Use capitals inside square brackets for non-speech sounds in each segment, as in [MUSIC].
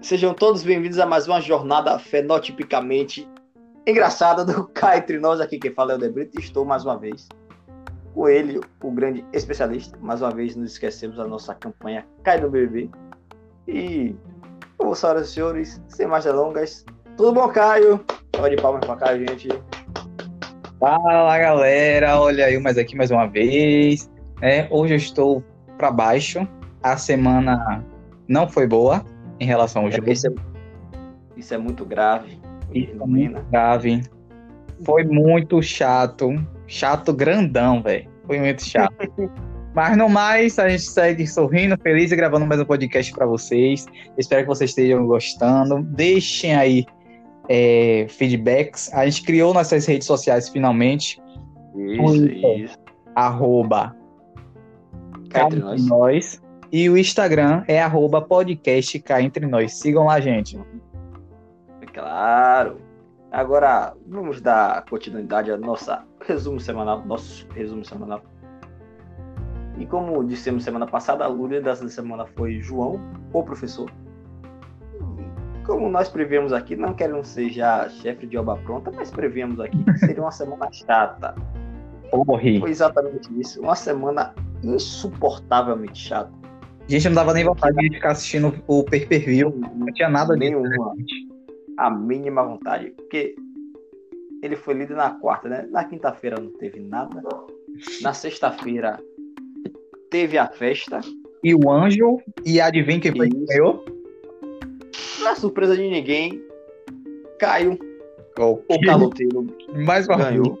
Sejam todos bem-vindos a mais uma jornada fenotipicamente engraçada do [LAUGHS] Cá Entre Nós. Aqui quem fala é o Debrito estou mais uma vez com ele, o grande especialista. Mais uma vez nos esquecemos da nossa campanha Cai no BBB. E, como senhoras e senhores, sem mais delongas, tudo bom, Caio? Pode de palmas pra cá, gente. Fala galera, olha aí mais aqui mais uma vez. É, hoje eu estou para baixo. A semana não foi boa em relação ao É, jogo. isso, é, isso é muito grave. Isso é muito grave. Foi muito chato. Chato grandão, velho. Foi muito chato. [LAUGHS] Mas no mais, a gente segue sorrindo, feliz e gravando mais um podcast para vocês. Espero que vocês estejam gostando. Deixem aí é, feedbacks. A gente criou nossas redes sociais finalmente. Isso, isso. Arroba Cá entre nós. Nós. E o Instagram é arroba podcast cá entre nós. Sigam lá, gente. Claro. Agora, vamos dar continuidade ao nosso resumo semanal, nosso resumo semanal. E como dissemos semana passada, a líder dessa semana foi João, o professor. Como nós prevemos aqui, não querendo ser já chefe de obra pronta, mas prevemos aqui que seria uma semana chata. Foi exatamente isso. Uma semana insuportavelmente chata. Gente, não dava nem vontade de ficar assistindo o pay-per-view. Não tinha nada disso. Nenhuma. a mínima vontade. Porque ele foi líder na quarta, né? Na quinta-feira não teve nada. Na sexta-feira teve a festa. E o Anjo, e adivinha quem foi que ganhou? Na surpresa de ninguém, caiu. O O caloteiro Mais uma vez. ganhou.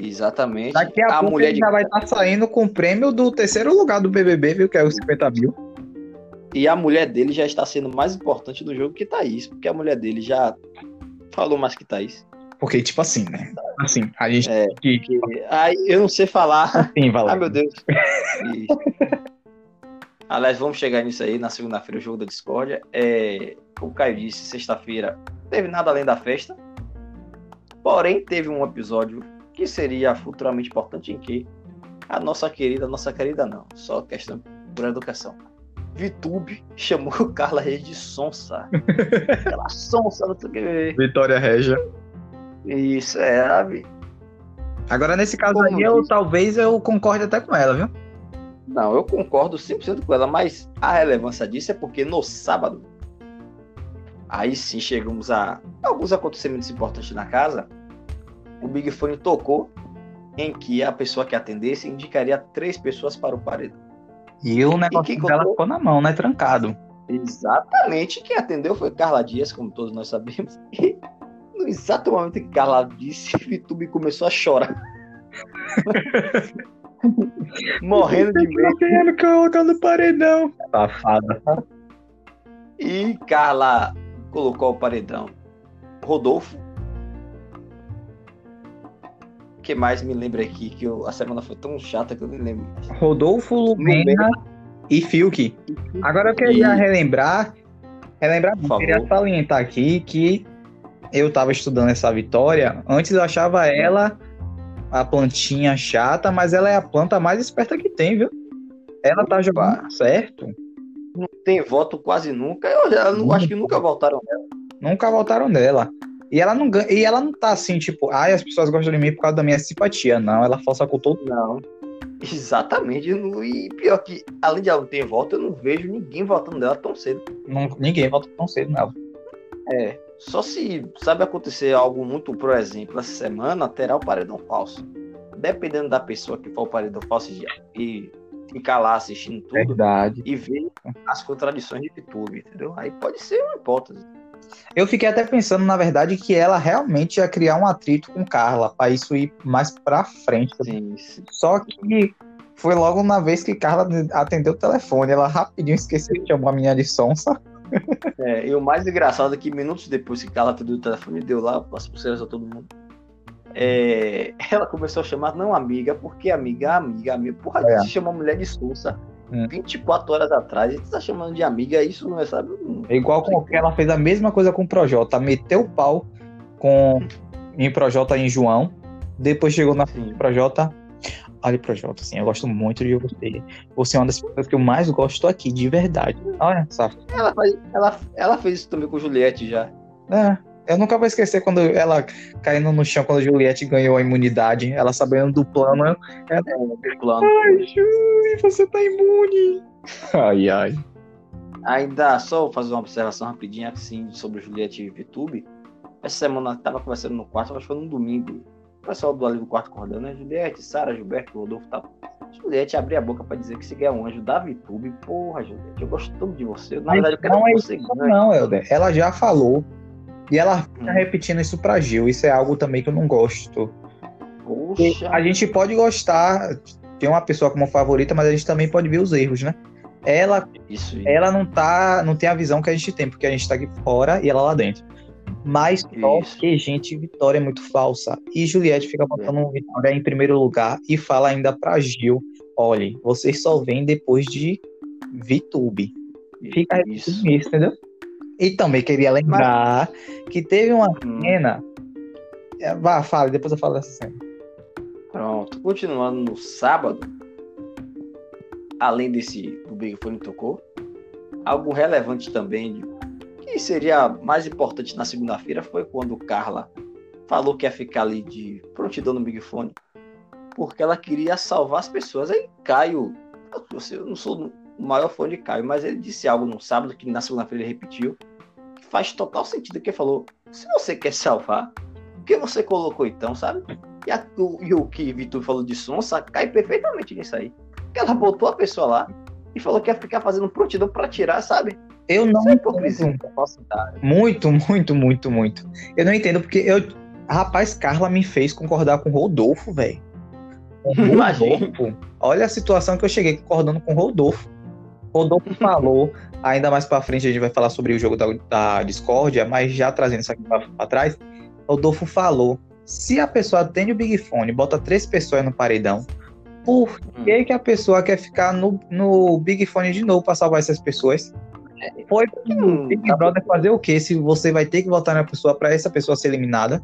Exatamente. Daqui a, pouco mulher ele de... já vai estar saindo com o prêmio do terceiro lugar do BBB, viu? Que é os 50 mil. E a mulher dele já está sendo mais importante do jogo que Thaís. Porque a mulher dele já falou mais que Thaís. Porque, tipo assim, né? Assim, a gente É. que... Porque- Aí eu não sei falar. Assim, Valério. Ai, meu Deus. E- Aliás, vamos chegar nisso aí na segunda-feira, o jogo da discórdia. É, o Caio disse, sexta-feira, teve nada além da festa. Porém, teve um episódio que seria futuramente importante em que a nossa querida, nossa querida não, só questão por educação. Vitube chamou [LAUGHS] Carla Reis de sonsa. [LAUGHS] Aquela sonsa, não sei o que. Vitória Regia. Isso, é, sabe? Agora, nesse caso Como aí, eu talvez eu concorde até com ela, viu? Não, eu concordo 100% com ela, mas a relevância disso é porque no sábado, aí sim chegamos a alguns acontecimentos importantes na casa. O Big Fone tocou em que a pessoa que atendesse indicaria três pessoas para o paredão. E o negócio dela colocou? ficou na mão, né? Trancado. Exatamente, quem atendeu foi Carla Dias, como todos nós sabemos. [LAUGHS] E no exato momento que Carla disse, Vitube começou a chorar. [LAUGHS] Morrendo de medo. querendo colocar no paredão. Safada. E Carla colocou o paredão. Rodolfo. Que mais me lembra aqui? Que eu- a semana foi tão chata que eu nem lembro. Rodolfo, Lumena e Fiuk. Agora eu queria E- relembrar, relembrar, Por não, favor. queria salientar aqui que eu tava estudando essa Vitória. Antes eu achava ela a plantinha chata, mas ela é a planta mais esperta que tem, viu? Ela tá jogando certo. Não tem voto quase nunca. Eu já não, acho que nunca voltaram nela. Nunca voltaram dela. E ela não ganha, e ela não tá assim, tipo, ai, as pessoas gostam de mim por causa da minha simpatia. Não, ela força com todo Não. Exatamente. E pior que, além de ela não ter voto, eu não vejo ninguém votando nela tão cedo. não, ninguém volta tão cedo nela. É. Só se sabe acontecer algo muito, por exemplo, essa semana terá o paredão falso. Dependendo da pessoa que for o paredão falso e- e ficar lá assistindo tudo Verdade. e ver as contradições de YouTube, entendeu? Aí pode ser uma hipótese. Eu fiquei até pensando, na verdade, que ela realmente ia criar um atrito com Carla, pra isso ir mais pra frente. Sim, sim. Só que foi logo na vez que Carla atendeu o telefone. Ela rapidinho esqueceu de chamar a menina de sonsa. [LAUGHS] É, e o mais engraçado é que minutos depois que Carla atendeu o telefone, deu lá as pulseiras a todo mundo. É, ela começou a chamar, não amiga, porque amiga, amiga, amiga. Porra, É. você chama mulher de Sousa Hum. 24 horas atrás e tu tá chamando de amiga, isso não é, sabe? Não- É igual com que ela fez a mesma coisa com o Projota. Meteu o pau com em Projota em João. Depois chegou na Sim. Projota. Ali Projota, assim, eu gosto muito de você. Você é uma das pessoas que eu mais gosto aqui, de verdade. Olha, só. Ela, faz- ela, ela fez isso também com Juliette já. É, eu nunca vou esquecer quando ela caindo no chão quando a Juliette ganhou a imunidade. Ela sabendo do plano. Ela, Plano. ai, Juli, você tá imune. Ai, ai. Ainda só vou fazer uma observação rapidinha assim sobre o Juliette e VTube. Essa semana eu tava conversando no quarto, acho que foi no domingo. O pessoal do ali do quarto acordando, né? Juliette, Sara, Gilberto, Rodolfo e tal. Juliette abria a boca pra dizer que se é um anjo da VTube. Porra, Juliette, eu gosto tanto de você. Na Mas verdade, eu quero não é que você isso, ganhe. não, Helder. Ela já falou. E ela fica Hum. repetindo isso pra Gil. Isso é algo também que eu não gosto. Poxa. A gente pode gostar de uma pessoa como favorita, mas a gente também pode ver os erros, né? Ela, Isso, ela não tá, não tem a visão que a gente tem, porque a gente tá aqui fora e ela lá dentro. Mas só que, gente, Vitória é muito falsa. E Juliette fica botando Vitória em primeiro lugar e fala ainda pra Gil: olhe, vocês só vêm depois de VTube. Fica isso. isso, entendeu? E também queria lembrar que teve uma Hum, cena. É, Vá, fale, depois eu falo dessa cena. Pronto. Continuando no sábado, além desse do Big Fone tocou, algo relevante também, que seria mais importante na segunda-feira, foi quando Carla falou que ia ficar ali de prontidão no Big Fone, porque ela queria salvar as pessoas. Aí Caio, eu não sou o maior fã de Caio, mas ele disse algo no sábado que na segunda-feira ele repetiu, que faz total sentido, que ele falou, se você quer salvar, por que você colocou então, sabe? E, a- o, e o que Vitor falou de Sonsa cai perfeitamente nisso aí. Porque ela botou a pessoa lá e falou que ia ficar fazendo prontidão pra tirar, sabe? Eu não é hipocrisia. Muito, muito, muito, muito. Eu não entendo porque eu. Rapaz, Carla me fez concordar com o Rodolfo, velho. [LAUGHS] O. Rodolfo. Olha a situação que eu cheguei concordando com o Rodolfo. Rodolfo falou, ainda mais pra frente a gente vai falar sobre o jogo da, da discórdia, mas já trazendo isso aqui pra, pra trás, Rodolfo falou: se a pessoa atende o Big Fone, bota três pessoas no paredão, por que, que a pessoa quer ficar no, no Big Fone de novo pra salvar essas pessoas? Foi pro Hum, Big tá Brother fazer o quê? Se você vai ter que votar na pessoa pra essa pessoa ser eliminada,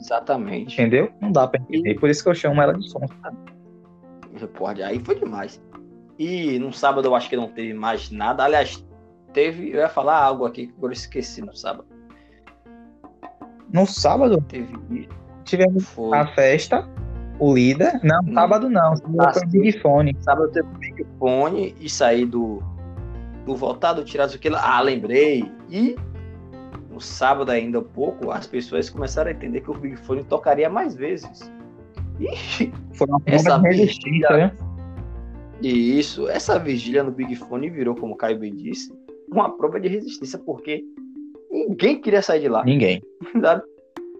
Exatamente. entendeu? Não dá pra entender. Por isso que eu chamo ela de som. Porra, aí foi demais. E no sábado eu acho que não teve mais nada. Aliás, teve. Eu ia falar algo aqui que agora eu esqueci no sábado. No sábado, Teve. tivemos Foi. a festa, o líder. Não, sábado não. Sábado Ah, foi sim. Big Fone. Sábado teve o Big Fone e sair do, do voltado, tirar aquilo. Ah, lembrei. E no sábado ainda um pouco, as pessoas começaram a entender que o Big Fone tocaria mais vezes. Ixi, Foi uma Essa resistência, né? E isso, essa vigília no Big Fone virou, como o Caio bem disse, uma prova de resistência, porque ninguém queria sair de lá. Ninguém. [LAUGHS] sabe?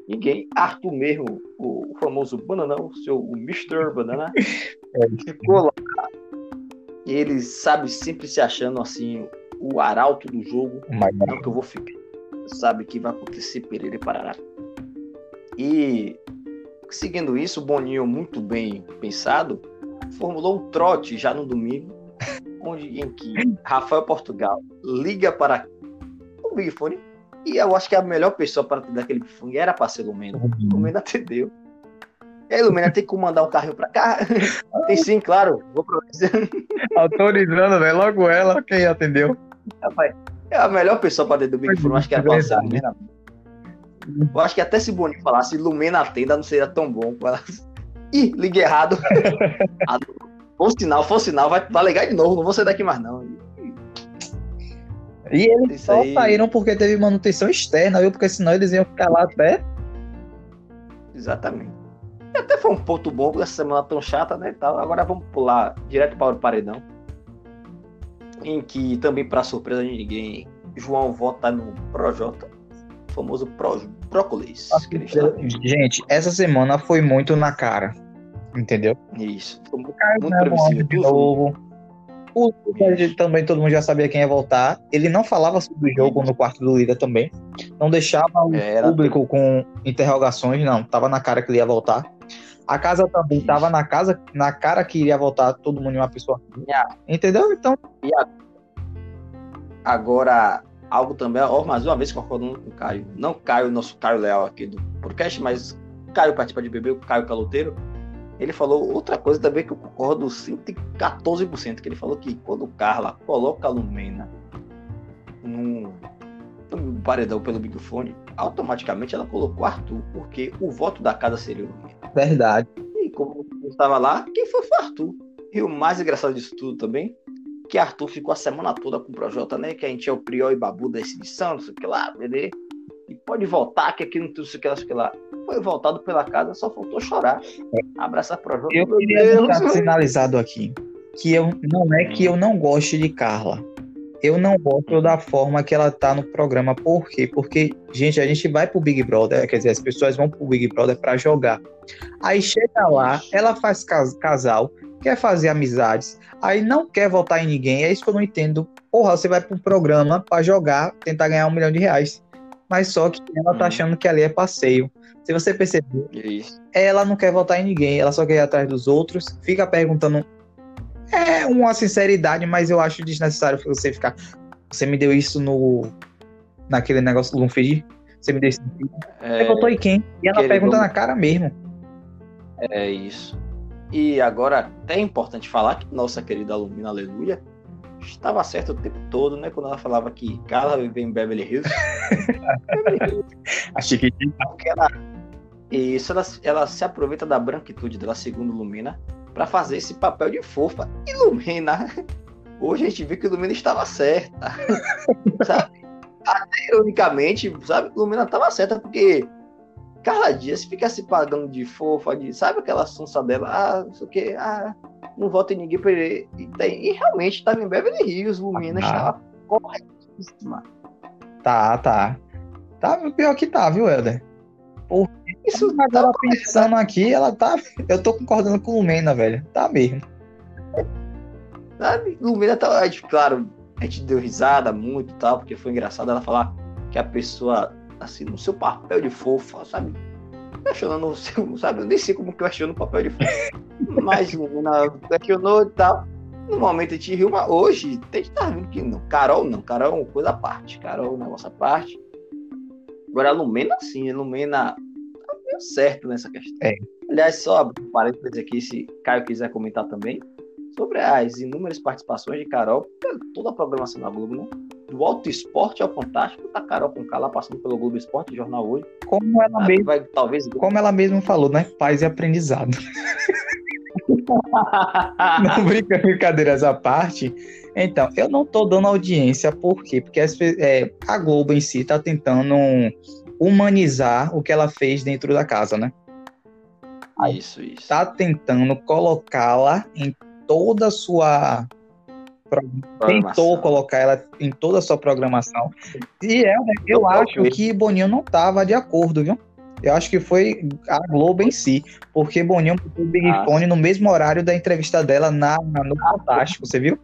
Ninguém. Arthur mesmo, o famoso Bananão, o seu o Mr. Banana, [LAUGHS] ficou lá. E ele, sabe, sempre se achando assim, o arauto do jogo. Mas não. Que eu vou ficar. Sabe que vai acontecer Pereira e Parará. E seguindo isso, o Boninho, muito bem pensado, formulou um trote já no domingo, onde em que Rafael Portugal liga para o Big Fone. E eu acho que a melhor pessoa para atender aquele Big Fone era para ser Lumena. Lumena atendeu. E aí, Lumena, tem que mandar um carro pra cá? [LAUGHS] tem sim, claro. Vou pra [LAUGHS] Autorizando, velho. Logo ela, quem atendeu. Rapaz, é a melhor pessoa para dentro do Big Fone, eu acho que era ser Verdade. Lumena. Eu acho que até se Boninho falasse Lumena atenda, não seria tão bom. Ih, liguei errado. [LAUGHS] Foi sinal, foi sinal, vai, vai ligar de novo, não vou sair daqui mais não. E eles Isso só aí. saíram porque teve manutenção externa, viu? Porque senão eles iam ficar lá até. Exatamente. E até foi um ponto bom, porque essa semana tão chata, né? Tal. Agora vamos pular direto para o paredão. Em que também, para surpresa de ninguém, João vota no Projota, o famoso Pro, Prócolis. Gente, essa semana foi muito na cara. Entendeu? Isso. Foi muito, né, previsível. de novo. O também todo mundo já sabia quem ia voltar. Ele não falava sobre o jogo no quarto do líder também. Não deixava o Era público com interrogações, não. Tava na cara que ele ia voltar. A casa também Isso. tava na casa, na cara que iria voltar todo mundo em uma pessoa. Entendeu? Então, Agora, algo também, ó, mais uma vez concordando com o Caio. Não Caio, nosso Caio Leal aqui do podcast, mas Caio participa de bebê, o Caio Caloteiro. ele falou outra coisa também que eu concordo 114%, que ele falou que quando Carla coloca a Lumena no, no paredão pelo microfone, automaticamente ela colocou Arthur, porque o voto da casa seria o Lumena. Verdade. E como eu estava lá, quem foi foi Arthur. E o mais engraçado disso tudo também, que Arthur ficou a semana toda com o Projota, né? Que a gente é o Prior e Babu da edição, não sei o que lá, beleza? E pode voltar, que aqui não tem sei o que lá, sei o que lá. Foi voltado pela casa, só faltou chorar. Abraçar Projota. Eu queria deixar sinalizado aqui que eu não é que eu não goste de Carla. Eu não gosto da forma que ela tá no programa. Por quê? Porque, gente, a gente vai pro Big Brother, quer dizer, as pessoas vão pro Big Brother pra jogar. Aí chega lá, ela faz cas- casal, quer fazer amizades, aí não quer votar em ninguém. É isso que eu não entendo. Porra, você vai pro programa pra jogar, tentar ganhar um milhão de reais. Mas só que ela tá Hum. achando que ali é passeio. Se você perceber, Isso. ela não quer votar em ninguém, ela só quer ir atrás dos outros, fica perguntando. É uma sinceridade, mas eu acho desnecessário você ficar. Você me deu isso no. naquele negócio do Lunfeed? Você me deu isso. Você É, votou em quem? E ela pergunta na cara mesmo. é isso. E agora, até é importante falar que nossa querida Lumina Aleluia estava certa o tempo todo, né? Quando ela falava que Carla vive em Beverly Hills. [LAUGHS] Beverly Hills. A Chiquitinha. Porque ela, isso, ela, ela se aproveita da branquitude dela, segundo Lumina, para fazer esse papel de fofa. E Lumina, [LAUGHS] hoje a gente viu que Lumina estava certa. [LAUGHS] sabe? Até ironicamente, sabe? Lumina estava certa, porque Carla Dias fica se pagando de fofa, de, sabe aquela sonsa dela? Ah, não sei o que, ah, não vota em ninguém pra ele. E, tem- e realmente estava em Beverly Hills, Lumina Ah. estava corretíssima. Tá, tá. Tá pior que tá, viu, Helder? Isso Agora pensando aqui, ela tá. Eu tô concordando com o Lumena, velho. Tá mesmo. Sabe? Lumina tá. Claro, a gente deu risada muito e tal, porque foi engraçado ela falar que a pessoa, assim, no seu papel de fofa, sabe? Questionando sabe? Eu nem sei como questiona o papel de fofa. Mas Lumina questionou e tal. No momento a gente riu, mas hoje tem que estar vendo que não. Carol não, Carol é uma coisa à parte. Carol é um negócio à parte. Agora a Lumena sim, a Lumena tá meio certo nessa questão. É. Aliás, só abrir um parênteses aqui, se Caio quiser comentar também sobre as inúmeras participações de Carol, toda a programação da Globo, né? Do Alto Esporte ao Fantástico, tá Carol com lá passando pelo Globo Esporte, Jornal Hoje. Como ela, Ah, mesmo, vai, talvez. como ela mesma falou, né? Paz e aprendizado. [LAUGHS] Não, brinca, brincadeiras à parte. Então, eu não tô dando audiência, por quê? Porque é, a Globo em si tá tentando humanizar o que ela fez dentro da casa, né? isso, isso. Tá tentando colocá-la em toda a sua. Tentou colocar ela em toda a sua programação. E é, né, eu Eu acho que Boninho não tava de acordo, viu? Eu acho que foi a Globo em si, porque Boninho botou o Big Ah. Fone no mesmo horário da entrevista dela na, na- no Fantástico, você viu?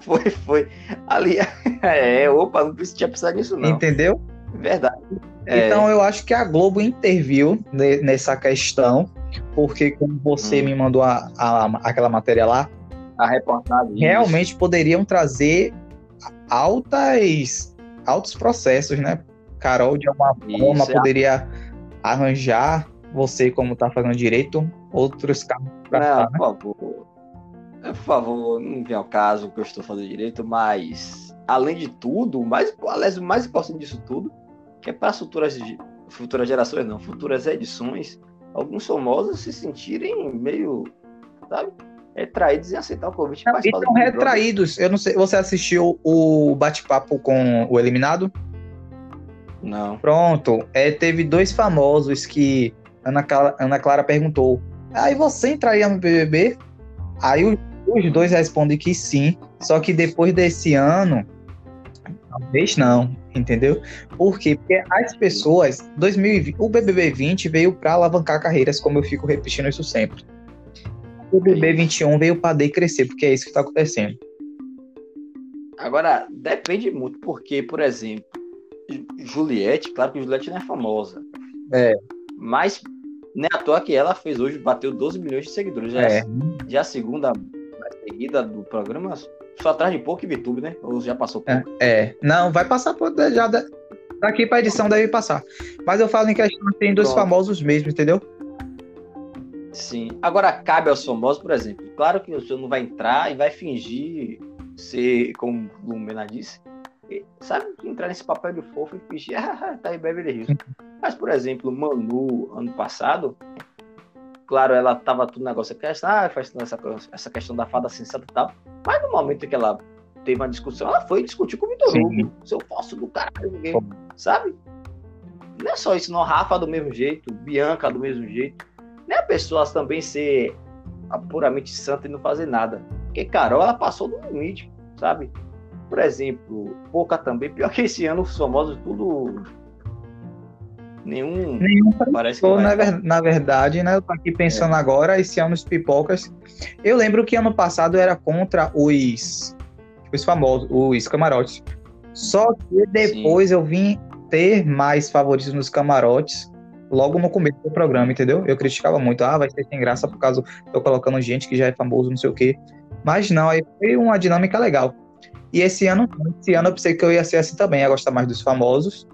Foi, foi. Ali, [LAUGHS] é, opa, não tinha pensado nisso, não. Entendeu? Verdade. É, Então eu acho que a Globo interviu ne- nessa questão, porque como você Hum. me mandou a, a- aquela matéria lá, a reportagem. realmente poderiam trazer altas, altos processos, né? Carol, de alguma Isso, forma, é. poderia arranjar você, como tá fazendo direito, outros carros pra Não, cá, né? por favor. Por favor, não vem ao caso que eu estou fazendo direito, mas além de tudo, mais, aliás, o mais importante disso tudo, que é para as futuras, futuras gerações, não, futuras edições, alguns famosos se sentirem meio, sabe, retraídos em aceitar o convite. Não, e estão retraídos. Eu não sei, você assistiu o bate-papo com o eliminado? Não. Pronto, é, teve dois famosos que Ana Clara, Ana Clara perguntou: Aí você entraria no BBB? Aí os, os dois respondem que sim, só que depois desse ano, talvez não, entendeu? Por quê? Porque as pessoas, 2020, o BBB 20 veio para alavancar carreiras, como eu fico repetindo isso sempre. O BBB 21 veio para decrescer, porque é isso que está acontecendo. Agora, depende muito, porque, por exemplo, Juliette, claro que Juliette não é famosa. É. Mas nem à toa que ela fez hoje, bateu 12 milhões de seguidores. Já É, já a segunda mais seguida do programa, só atrás de pouco e VTube, né? Ou já passou pouco? É, não, vai passar por já da- daqui pra edição deve passar. Mas eu falo em questão assim dos Pronto. famosos mesmo, entendeu? Sim. Agora cabe aos famosos, por exemplo. Claro que o senhor não vai entrar e vai fingir ser, como o Lumena disse, sabe, entrar nesse papel de fofo e fingir, [LAUGHS] ah, tá em Beverly Hills. Mas, por exemplo, Manu, ano passado, claro, ela tava tudo negócio aqui, ah, faz essa, essa questão da fada sensata e tal. Mas no momento que ela teve uma discussão, ela foi discutir com o Vitor Hugo, seu posso do caralho, sabe? Não é só isso, não. Rafa do mesmo jeito, Bianca do mesmo jeito. É a pessoa também ser puramente santa e não fazer nada. Porque Carol, ela passou do limite, sabe? Por exemplo, Pouca também. Pior que esse ano os famosos tudo. Nenhum. Nenhum parece que na, ver, na, verdade, né? Eu tô aqui pensando é. agora, esse ano os pipocas. Eu lembro que ano passado era contra os. Os famosos, os camarotes. Só que depois Sim. eu vim ter mais favoritos nos camarotes logo no começo do programa, entendeu? Eu criticava muito, ah, vai ser sem graça por causa tô colocando gente que já é famoso, não sei o quê. Mas não, aí foi uma dinâmica legal. E esse ano, esse ano eu pensei que eu ia ser assim também, ia gostar mais dos famosos.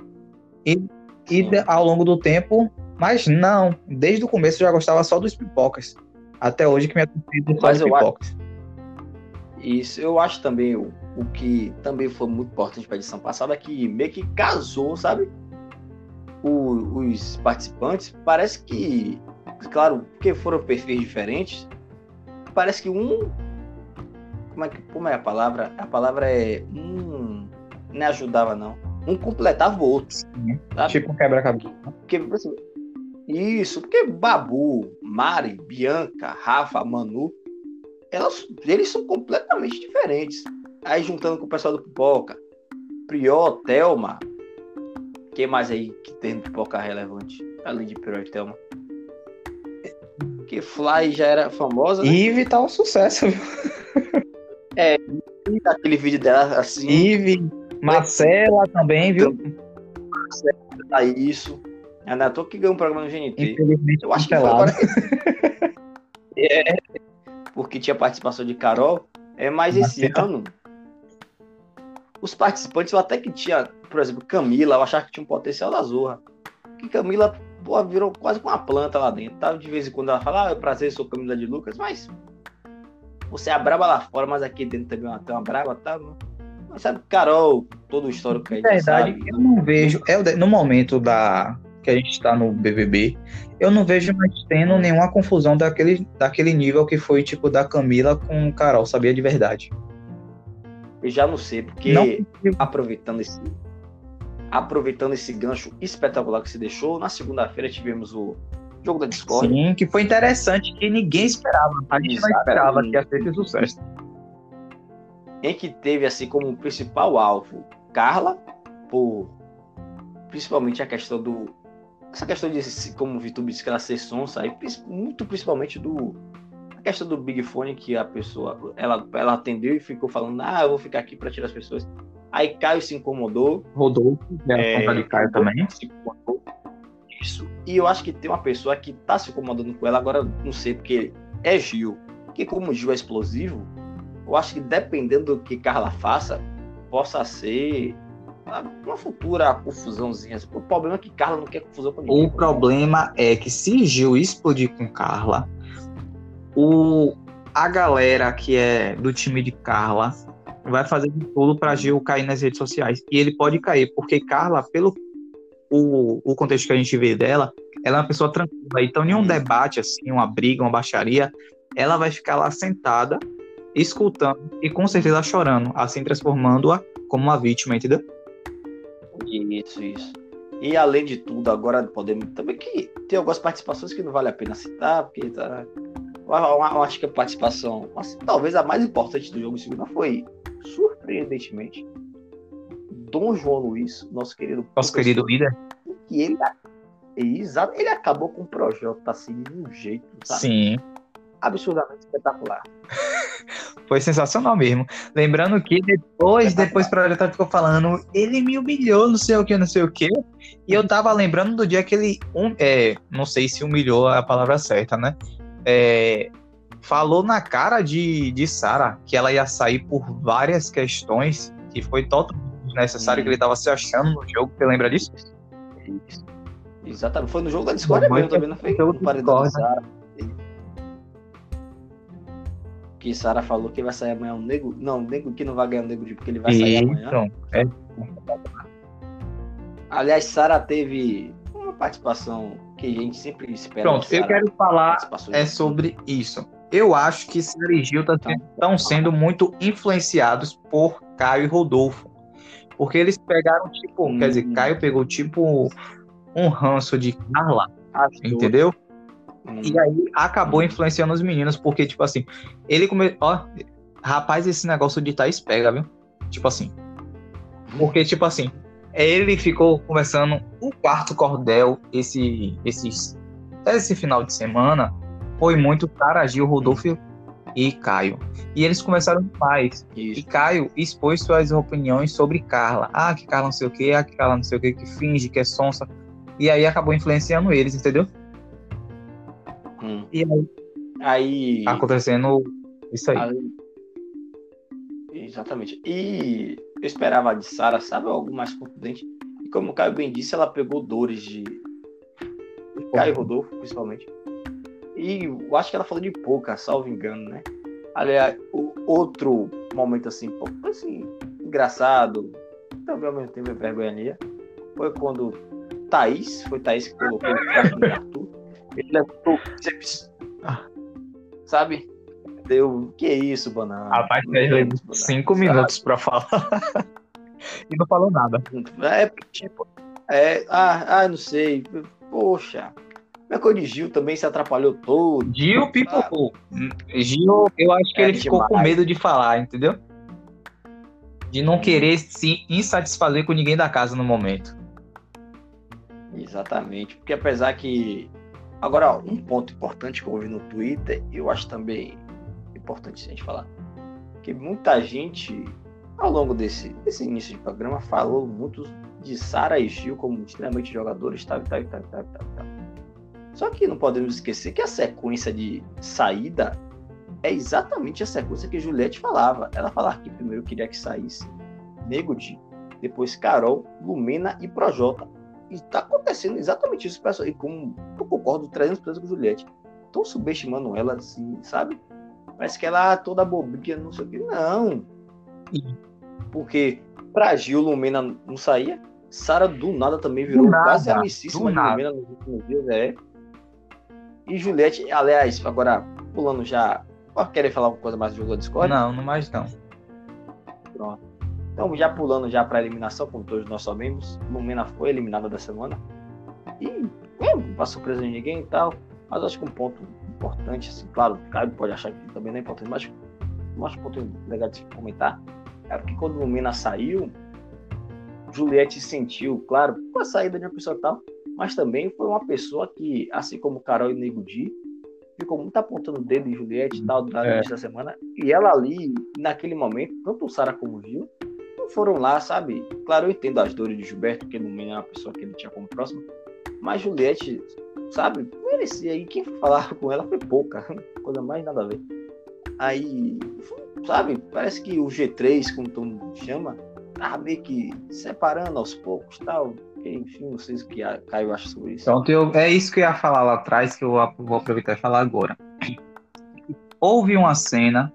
E, e ao longo do tempo, mas não, desde o começo eu já gostava só dos pipocas. Até hoje que me atendido só dos pipocas. Acho, isso, eu acho também o, o que também foi muito importante para a edição passada, que meio que casou, sabe? O, os participantes, parece que, claro, porque foram perfis diferentes, parece que um. Como é, que, como é a palavra? A palavra é. Um. Não ajudava, não. Um completava o outro. Tipo um quebra-cabeça. Porque, assim, isso, porque Babu, Mari, Bianca, Rafa, Manu, elas, eles são completamente diferentes. Aí juntando com o pessoal do Pipoca, Prió, Thelma. Quem mais aí que tem Pipoca relevante? Além de e Thelma. Que Fly já era famosa. Né? Ive tá um sucesso, viu? É, aquele vídeo dela assim. Ive, Marcela também, viu? Marcela, tá isso. É na toa que ganhou um programa no GNT. Eu acho que foi agora. [LAUGHS] é, porque tinha participação de Carol. É, mas esse ano os participantes, eu até que tinha, por exemplo, Camila, eu achava que tinha um potencial da Zorra. Que Camila, pô, virou quase com uma planta lá dentro. Tá? De vez em quando ela fala, ah, é prazer, sou Camila de Lucas, mas você é a braba lá fora, mas aqui dentro também tem uma braba, tá? Mas sabe, Carol, todo o histórico que a gente verdade, sabe. Eu não vejo, é, no momento da que a gente está no BBB, eu não vejo mais tendo nenhuma confusão daquele, daquele nível que foi tipo da Camila com Carol, sabia de verdade. Eu já não sei, porque não. aproveitando esse aproveitando esse gancho espetacular que se deixou, na segunda-feira tivemos o jogo da Discord. Sim, que foi interessante, que ninguém esperava. A gente não esperava que ia ser esse sucesso. Em que teve assim como principal alvo Carla, por principalmente a questão do essa questão de como o Vitor disse que ela ser sonsa, aí, muito principalmente do questão do Big Fone que a pessoa ela, ela atendeu e ficou falando, ah, eu vou ficar aqui para tirar as pessoas. Aí Caio se incomodou. Rodolfo, né, é, de Caio também. Se incomodou. Isso. E eu acho que tem uma pessoa que tá se incomodando com ela, agora não sei, porque é Gil. Porque como Gil é explosivo, eu acho que dependendo do que Carla faça, possa ser uma futura confusãozinha. O problema é que Carla não quer confusão com ninguém. O problema é que se Gil explodir com Carla, o, a galera que é do time de Carla vai fazer de tudo para Gil cair nas redes sociais. E ele pode cair, porque Carla, pelo o, o contexto que a gente vê dela, ela é uma pessoa tranquila. Então, nenhum debate, assim, uma briga, uma baixaria, ela vai ficar lá sentada, escutando e com certeza chorando, assim transformando-a como uma vítima, entendeu? Isso, isso. E além de tudo, agora podemos também que tem algumas participações que não vale a pena citar, porque tá, eu acho que a participação, talvez a mais importante do jogo segunda foi, surpreendentemente, Dom João Luiz, nosso querido. Nosso querido líder. E ele, exato, ele acabou com o projeto assim de um jeito, sabe? Sim. Absurdamente espetacular. [LAUGHS] Foi sensacional mesmo. Lembrando que depois, depois o projeto ficou falando, ele me humilhou, não sei o que, não sei o que. E eu tava lembrando do dia que ele, um, é, não sei se humilhou a palavra certa, né? É, falou na cara de, de Sara que ela ia sair por várias questões, que foi totalmente desnecessário, que ele estava se achando no jogo. Você lembra disso? Exatamente. Foi no jogo da Discord mesmo também, não foi? No paredão da Sara. que Sara falou que vai sair amanhã um nego. Não, o nego que não vai ganhar o nego de porque ele vai sair amanhã. Então, é, Aliás, Sara teve uma participação que a gente sempre espera. pronto, eu quero falar é sobre isso. Eu acho que Sara e Gil estão sendo muito influenciados por Caio e Rodolfo. Porque eles pegaram, tipo, Hum. quer dizer, Caio pegou, tipo, um ranço de Carla, entendeu? Hum. E aí acabou Hum. influenciando os meninos, porque, tipo assim, ele começou. Ó, rapaz, esse negócio de Thaís pega, viu? Tipo assim. Porque, tipo assim, ele ficou conversando o quarto cordel esse, esses, esse final de semana. Foi muito cara, Gil, Rodolfo e Caio. E eles conversaram demais. E Isso. Caio expôs suas opiniões sobre Carla. Ah, que Carla não sei o que, ah, que Carla não sei o que, que finge, que é sonsa. E aí acabou influenciando eles, entendeu? Hum. E aí Aí. acontecendo isso aí. aí- Exatamente. E eu esperava de Sara, sabe, algo mais contundente. E como o Caio bem disse, ela pegou dores de. Caio Rodolfo, principalmente. E eu acho que ela falou de pouca, salvo engano, né? Aliás, o outro momento assim, pô, assim, engraçado, também ao mesmo tempo é vergonha foi quando Thaís, foi Thaís que colocou o Arthur, ele levantou o bíceps, sabe? Deu, que isso, banana? Rapaz, Deus, levou cinco minutos pra falar. [LAUGHS] e não falou nada. É, tipo, é, ah, ah, não sei, poxa, minha coisa de Gil também se atrapalhou todo. Gil pipocou. Gil, eu acho que É ele ficou com demais. medo de falar, entendeu? De não querer se insatisfazer com ninguém da casa no momento. Exatamente, porque apesar que. Agora, um ponto importante que eu ouvi no Twitter, eu acho também importante a gente falar, que muita gente, ao longo desse, desse início de programa, falou muito de Sara e Gil como extremamente jogadores, tal, e tal, e tal, tal, tal, tal. Só que não podemos esquecer que a sequência de saída é exatamente a sequência que Juliette falava. Ela falava que primeiro queria que saísse Nego Di, depois Carol, Lumena e Projota. E tá acontecendo exatamente isso, pessoal. E como eu concordo 300% com Juliette. Estão subestimando ela, assim, sabe? Parece que ela é toda bobrinha, não sei o que. Não. Porque pra Gil, Lumena não saía. Sara do nada também virou nada, quase amicíssima de. Lumena nos últimos dias, é. E Juliette, aliás, agora pulando já. Ó, querer falar alguma coisa mais do jogo da Discord? Não, não mais não. Pronto. Então, já pulando já para eliminação, como todos nós sabemos, Lumena foi eliminada da semana. E é, não para surpresa de ninguém e tal. Mas acho que um ponto importante, assim, claro, o Caio pode achar que também não é importante, mas acho um ponto legal de se comentar é porque quando Lumena saiu, Juliette sentiu, claro, com a saída de uma pessoa tal, mas também foi uma pessoa que, assim como Carol e Nego Di, ficou muito apontando o dedo em Juliette e tal, durante É. da semana. E ela ali, naquele momento, tanto Sara como o Gil, não foram lá, sabe? Claro, eu entendo as dores de Gilberto, porque Lumena é uma pessoa que ele tinha como próximo, mas Juliette, sabe, merecia. E quem falar com ela foi pouca, [LAUGHS] coisa mais nada a ver. Aí, sabe, parece que o G3, como todo mundo chama, tava meio que separando aos poucos tal. Enfim, não sei o que a Caio acha sobre isso. Pronto, eu- é isso que eu ia falar lá atrás, que eu vou aproveitar e falar agora. [COUGHS] Houve uma cena,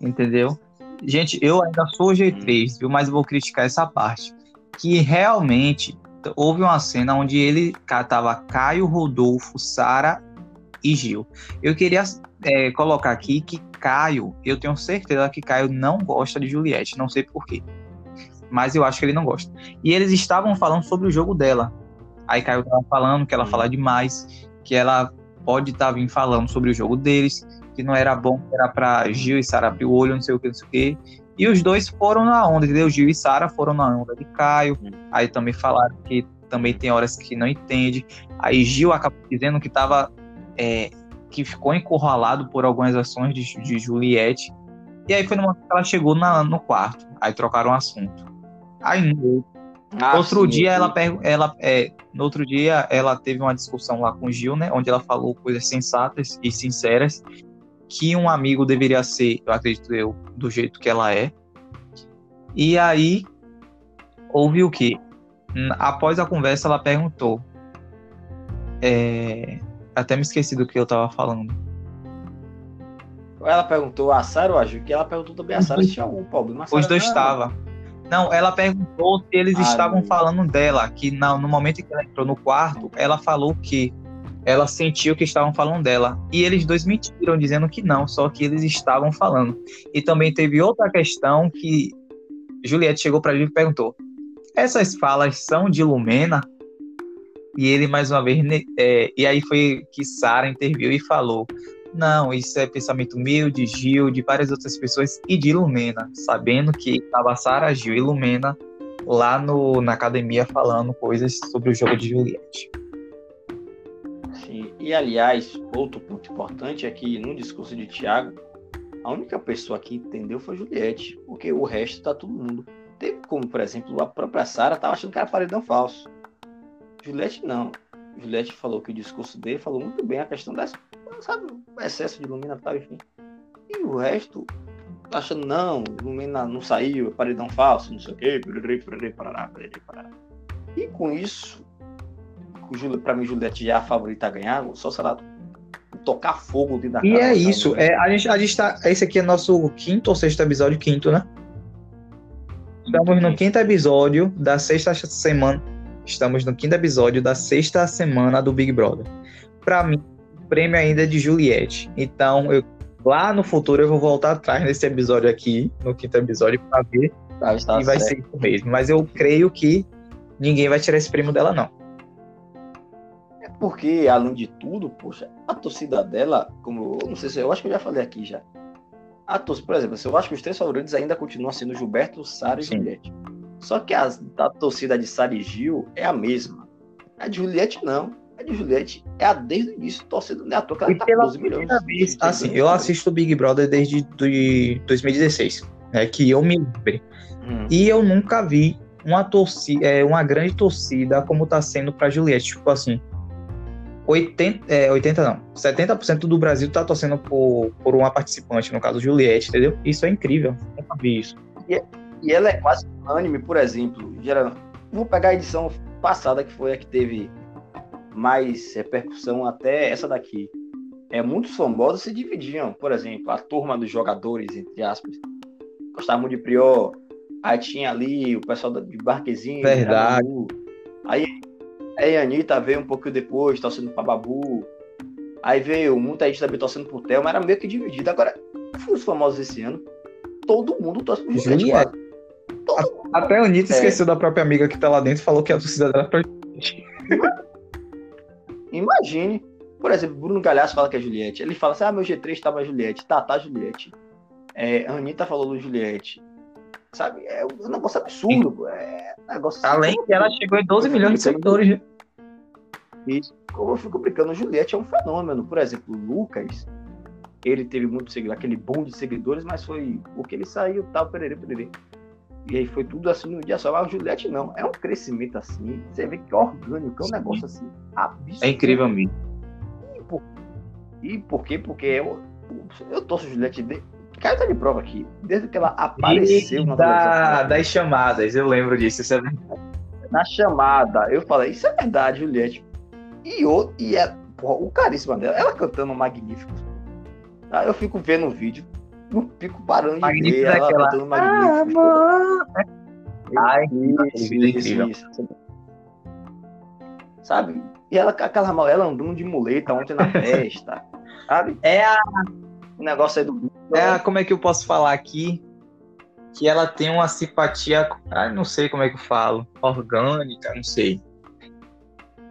entendeu? Gente, eu ainda sou o G3, viu? Mas eu vou criticar essa parte. Que realmente houve uma cena onde ele ca- tava Caio, Rodolfo, Sara e Gil. Eu queria é, colocar aqui que Caio, eu tenho certeza que Caio não gosta de Juliette, não sei porquê. Mas eu acho que ele não gosta. E eles estavam falando sobre o jogo dela. Aí Caio tava falando que ela fala demais, que ela pode estar vindo falando sobre o jogo deles, que não era bom, que era pra Gil e Sara abrir o olho, não sei o que, não sei o que. E os dois foram na onda, entendeu? Gil e Sara foram na onda de Caio. Hum. Aí também falaram que também tem horas que não entende. Aí Gil acabou dizendo que tava. é, que ficou encurralado por algumas ações de, de Juliette. E aí foi no momento que ela chegou na- no quarto. Aí trocaram o assunto. Aí no Ah, outro sim, dia eu- ela, ela é, no outro dia ela teve uma discussão lá com o Gil, né, onde ela falou coisas sensatas e sinceras que um amigo deveria ser, eu acredito eu, do jeito que ela é. E aí houve o quê? N- Após a conversa ela perguntou, é, até me esqueci do que eu tava falando. Ela perguntou a Sara ou a Ju, que ela perguntou também a Sara se tinha algum problema. Os dois estavam. Não, ela perguntou se eles Ah, estavam falando dela, que não, no momento em que ela entrou no quarto, ela falou que ela sentiu que estavam falando dela. E eles dois mentiram, dizendo que não, só que eles estavam falando. E também teve outra questão que Juliette chegou pra ele e perguntou: essas falas são de Lumena? E ele mais uma vez, é, e aí foi que Sara interviu e falou: não, isso é pensamento meu, de Gil, de várias outras pessoas e de Lumena, sabendo que estava Sara, Gil e Lumena lá no, na academia falando coisas sobre o jogo de Juliette. E aliás, outro ponto importante é que no discurso de Tiago, a única pessoa que entendeu foi Juliette, porque o resto tá todo mundo. Teve como, por exemplo, a própria Sara tava achando que era paredão falso. Juliette não. Juliette falou que o discurso dele falou muito bem a questão das, sabe, excesso de Lumina e tal, enfim. E o resto tá achando, não, Lumina não saiu, é paredão falso, não sei o quê, piriri, piriri, parará, piriri. E com isso, pra mim, Juliette já é a favorita a ganhar, só será tocar fogo dentro da E é isso, é, a, gente, a gente tá. Esse aqui é nosso quinto ou sexto episódio, quinto, né? Estamos no quinto episódio da sexta semana. Estamos no quinto episódio da sexta semana do Big Brother. Pra mim, o prêmio ainda é de Juliette. Então, eu, lá no futuro, eu vou voltar atrás nesse episódio aqui, no quinto episódio, pra ver Tá, está e vai certo. ser isso mesmo. Mas eu creio que ninguém vai tirar esse prêmio dela, não. É porque, além de tudo, poxa, a torcida dela, como eu não sei se eu acho que eu já falei aqui já. A torcida, por exemplo, eu acho que os três favoritos ainda continuam sendo Gilberto, Sara e Sim. Juliette. Só que a, a torcida de Sara e Gil é a mesma. A de Juliette não. A de Juliette é a desde o início, torcida não é à toa que ela E tá pela 12 milhões. vez, assim, eu assisto o Big Brother desde de 2016, né, que eu me lembre. Hum. E eu nunca vi uma torcida, é, uma grande torcida como tá sendo pra Juliette. Tipo assim, 80, é, 80 não, 70% do Brasil tá torcendo por, por uma participante, no caso Juliette, entendeu? Isso é incrível. Nunca vi isso. E ela é quase unânime, por exemplo. Geral, vou pegar a edição passada, que foi a que teve mais repercussão até essa daqui. É, muitos famosos se dividiam. Por exemplo, a turma dos jogadores, entre aspas, gostava muito de Prior. Aí tinha ali o pessoal de Barquezinho. Verdade. Aí, aí a Anitta veio um pouquinho depois, torcendo pra Babu. Aí veio muita gente também torcendo pro Thelma, era meio que dividido. Agora, os famosos esse ano, todo mundo torce pro Juliette. Mundo. Até a Anitta É. esqueceu da própria amiga que tá lá dentro e falou que a torcida dela pra Imagine, por exemplo, Bruno Galhaço fala que é Juliette. Ele fala assim: ah, meu G3 tava Juliette, tá, tá Juliette. É, a Anitta falou do Juliette. Sabe? É um negócio absurdo. É um negócio Além que ela chegou em 12 milhões de seguidores. né? Como eu fico brincando, Juliette é um fenômeno. Por exemplo, o Lucas, ele teve muito seguidor, aquele boom de seguidores, mas foi porque ele saiu, tal, pererê, pererê. E aí foi tudo assim no dia só. Mas o Juliette não. É um crescimento assim. Você vê que é orgânico, é um Sim. negócio assim absurdo. É incrível mesmo. E por quê? Porque eu, eu torço Juliette de. Cara, tá de prova aqui. Desde que ela apareceu E na da, das chamadas, eu lembro disso. Isso é na chamada, eu falei, isso é verdade, Juliette. E, o, e é, porra, o carisma dela, ela cantando magnífico. Ah, eu fico vendo o vídeo, não fico parando de Magnífico ver ela daquela, cantando magnífico. Amor. Ai, Isso, isso, isso. Sabe? E ela com aquela ela andando de muleta ontem na [LAUGHS] festa. Sabe? É a, O negócio aí do. é a- Como é que eu posso falar aqui? Que ela tem uma simpatia. Ah, não sei como é que eu falo. Orgânica, não sei.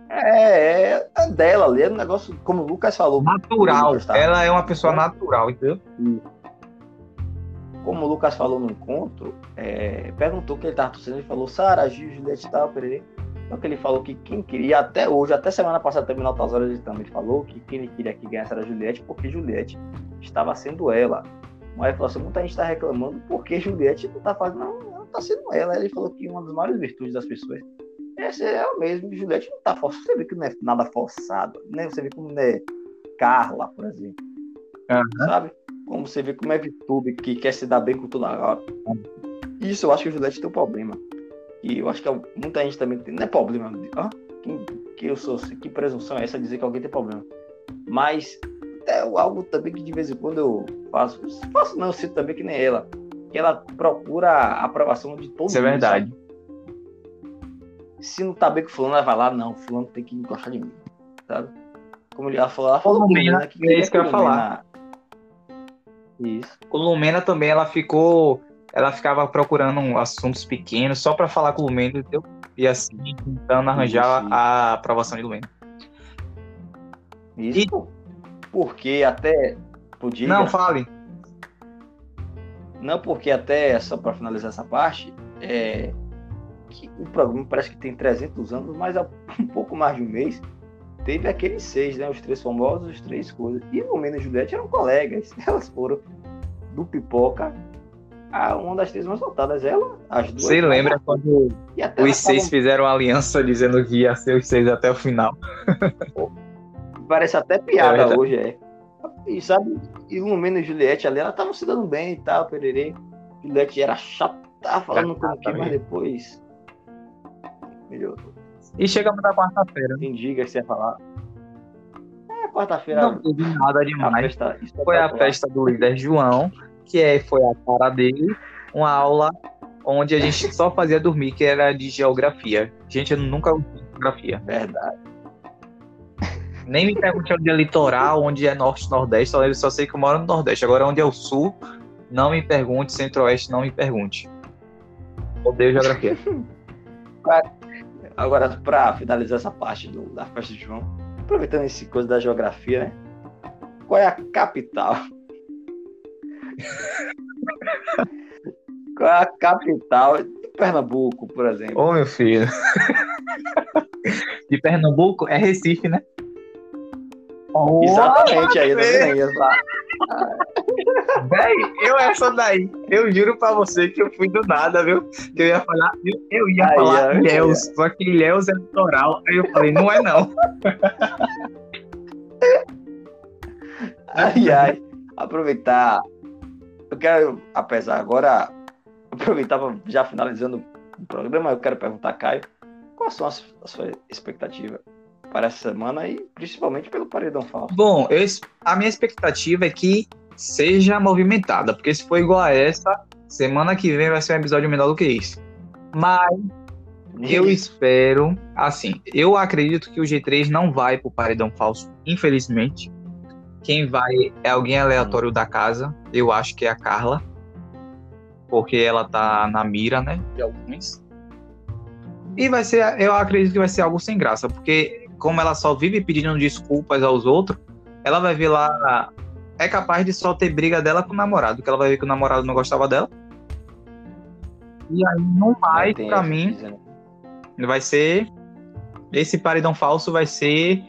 É, é, é dela ali, é um negócio, como o Lucas falou. Natural. Lucas, tá? Ela é uma pessoa natural, entendeu? Como o Lucas falou no encontro, é, perguntou que ele tava torcendo, ele falou, Sara, Gil, Juliette e tal, pererê. Só que ele falou que quem queria, até hoje, até semana passada, terminar altas horas, ele também falou que quem ele queria que ganhasse era a Juliette, porque Juliette estava sendo ela. Mas ele falou assim, muita gente está reclamando porque Juliette não tá fazendo, não, ela tá sendo ela. Ele falou que uma das maiores virtudes das pessoas é o mesmo. Juliette não tá forçada, você vê que não é nada forçado, né? Você vê como não é Carla, por exemplo. Aham. Sabe? Como você vê como é VTube, que quer se dar bem com toda hora. Isso eu acho que o Juliette tem um problema. E eu acho que muita gente também tem. Não é problema. Ah, que, que eu sou. Que presunção é essa dizer que alguém tem problema? Mas é algo também que de vez em quando eu faço. Faço não, eu sinto também que nem ela. Que ela procura a aprovação de todo Isso é mundo. verdade. sabe? Se não tá bem com fulano, ela vai lá, não, fulano tem que gostar de mim. Sabe? Como ela falou, ela falou Lumena, comigo, né, é queria isso que eu ia Lumena- Isso. Lumena também ela ficou. Ela ficava procurando assuntos pequenos só pra falar com o entendeu? E assim, tentando arranjar Isso. a aprovação de Lumena. Isso. E- Porque até. Podia. Não, fale. Não, porque até, só para finalizar essa parte, é, que o programa parece que tem 300 anos, mas há um pouco mais de um mês teve aqueles seis, né? Os três famosos, os três coisas. E Lumena e Juliette eram colegas. [LAUGHS] Elas foram do Pipoca a uma das três mais votadas. Ela, as duas. Você lembra quando E até os seis falam- fizeram aliança dizendo que ia ser os seis até o final? Parece até É piada verdade. hoje, é. E sabe, e Lumena e Juliette ali, ela estavam se dando bem e tal, pererê. Juliette era chata, tava falando como que, mas depois. Melhorou. E chegamos na quarta-feira. Quem diga que você ia falar. É, quarta-feira. Não teve nada demais. festa Foi a festa do líder João, que é, foi a cara dele, uma aula onde a gente só fazia dormir, que era de geografia. Gente, eu nunca ouvi geografia. Verdade. Nem me pergunte onde é litoral, onde é norte, nordeste, só, só sei que eu moro no nordeste. Agora, onde é o sul, não me pergunte, centro-oeste, não me pergunte. Odeio geografia. [LAUGHS] Agora, pra finalizar essa parte do- da festa de João, aproveitando esse coisa da geografia, né? Qual é a capital? Qual é a capital de Pernambuco, por exemplo? Ô, meu filho. De Pernambuco é Recife, né? Exatamente, aí, tá vendo aí? Essa- Véi, eu essa daí, eu juro pra você que eu fui do nada, viu? Que eu ia falar, eu, eu ia Aí, falar ó, Ilhéus, só que Ilhéus é litoral. Aí eu falei, não é não. Ai, ai. Aproveitar. Eu quero, apesar agora, aproveitar pra, já finalizando o programa, eu quero perguntar a Caio quais são as, as suas expectativas para essa semana e principalmente pelo Paredão Falso. Bom, eu a minha expectativa é que seja movimentada, porque se for igual a essa, semana que vem vai ser um episódio menor do que isso. Mas eu espero, assim, eu acredito que o G3 não vai pro paredão falso, infelizmente. Quem vai é alguém aleatório da casa, eu acho que é a Carla, porque ela tá na mira, né, de alguns. E vai ser, eu acredito que vai ser algo sem graça, porque como ela só vive pedindo desculpas aos outros, ela vai ver lá, é capaz de só ter briga dela com o namorado, que ela vai ver que o namorado não gostava dela. E aí, no mais, Tem pra mim, vai ser esse paredão falso vai ser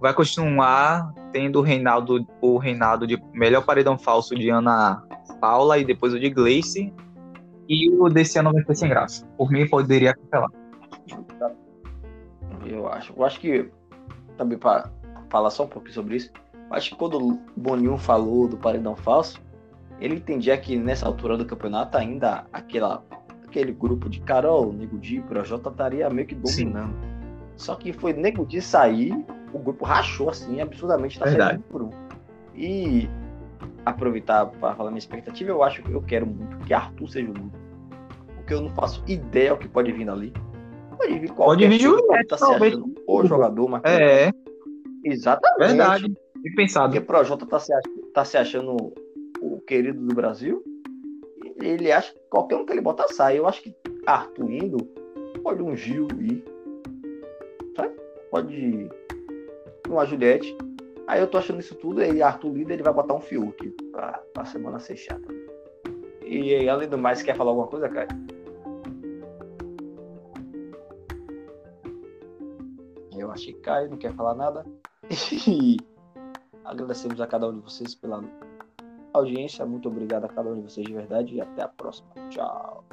vai continuar tendo o Reinaldo o Reinaldo de melhor paredão falso de Ana Paula e depois o de Gleice e o desse ano vai ser sem graça por mim poderia cancelar Eu acho. Eu acho que, também para falar só um pouquinho sobre isso, eu acho que quando o Boninho falou do paredão falso, ele entendia que nessa altura do campeonato ainda aquela, aquele grupo de Carol, Nego Di, Projota estaria meio que dominando. Só que foi Nego Di sair, o grupo rachou assim, absurdamente, tá Verdade. saindo um um. E aproveitar para falar minha expectativa, eu acho que eu quero muito que Arthur seja o líder. Porque eu não faço ideia o que pode vir dali. Pode vir qualquer Pode vir Juliette, tá achando o jogador, mas é exatamente. verdade e pensado Porque Projota tá se, ach- tá se achando o querido do Brasil. Ele acha que qualquer um que ele botar sai. Eu acho que Arthur indo, pode um Gil ir. Sabe? Pode ir uma Juliette. Aí eu tô achando isso tudo, aí Arthur líder, ele vai botar um Fiuk pra, pra semana ser chata. E além do mais, quer falar alguma coisa, cara? Eu acho que Caio não quer falar nada. E [LAUGHS] agradecemos a cada um de vocês pela audiência. Muito obrigado a cada um de vocês de verdade e até a próxima. Tchau.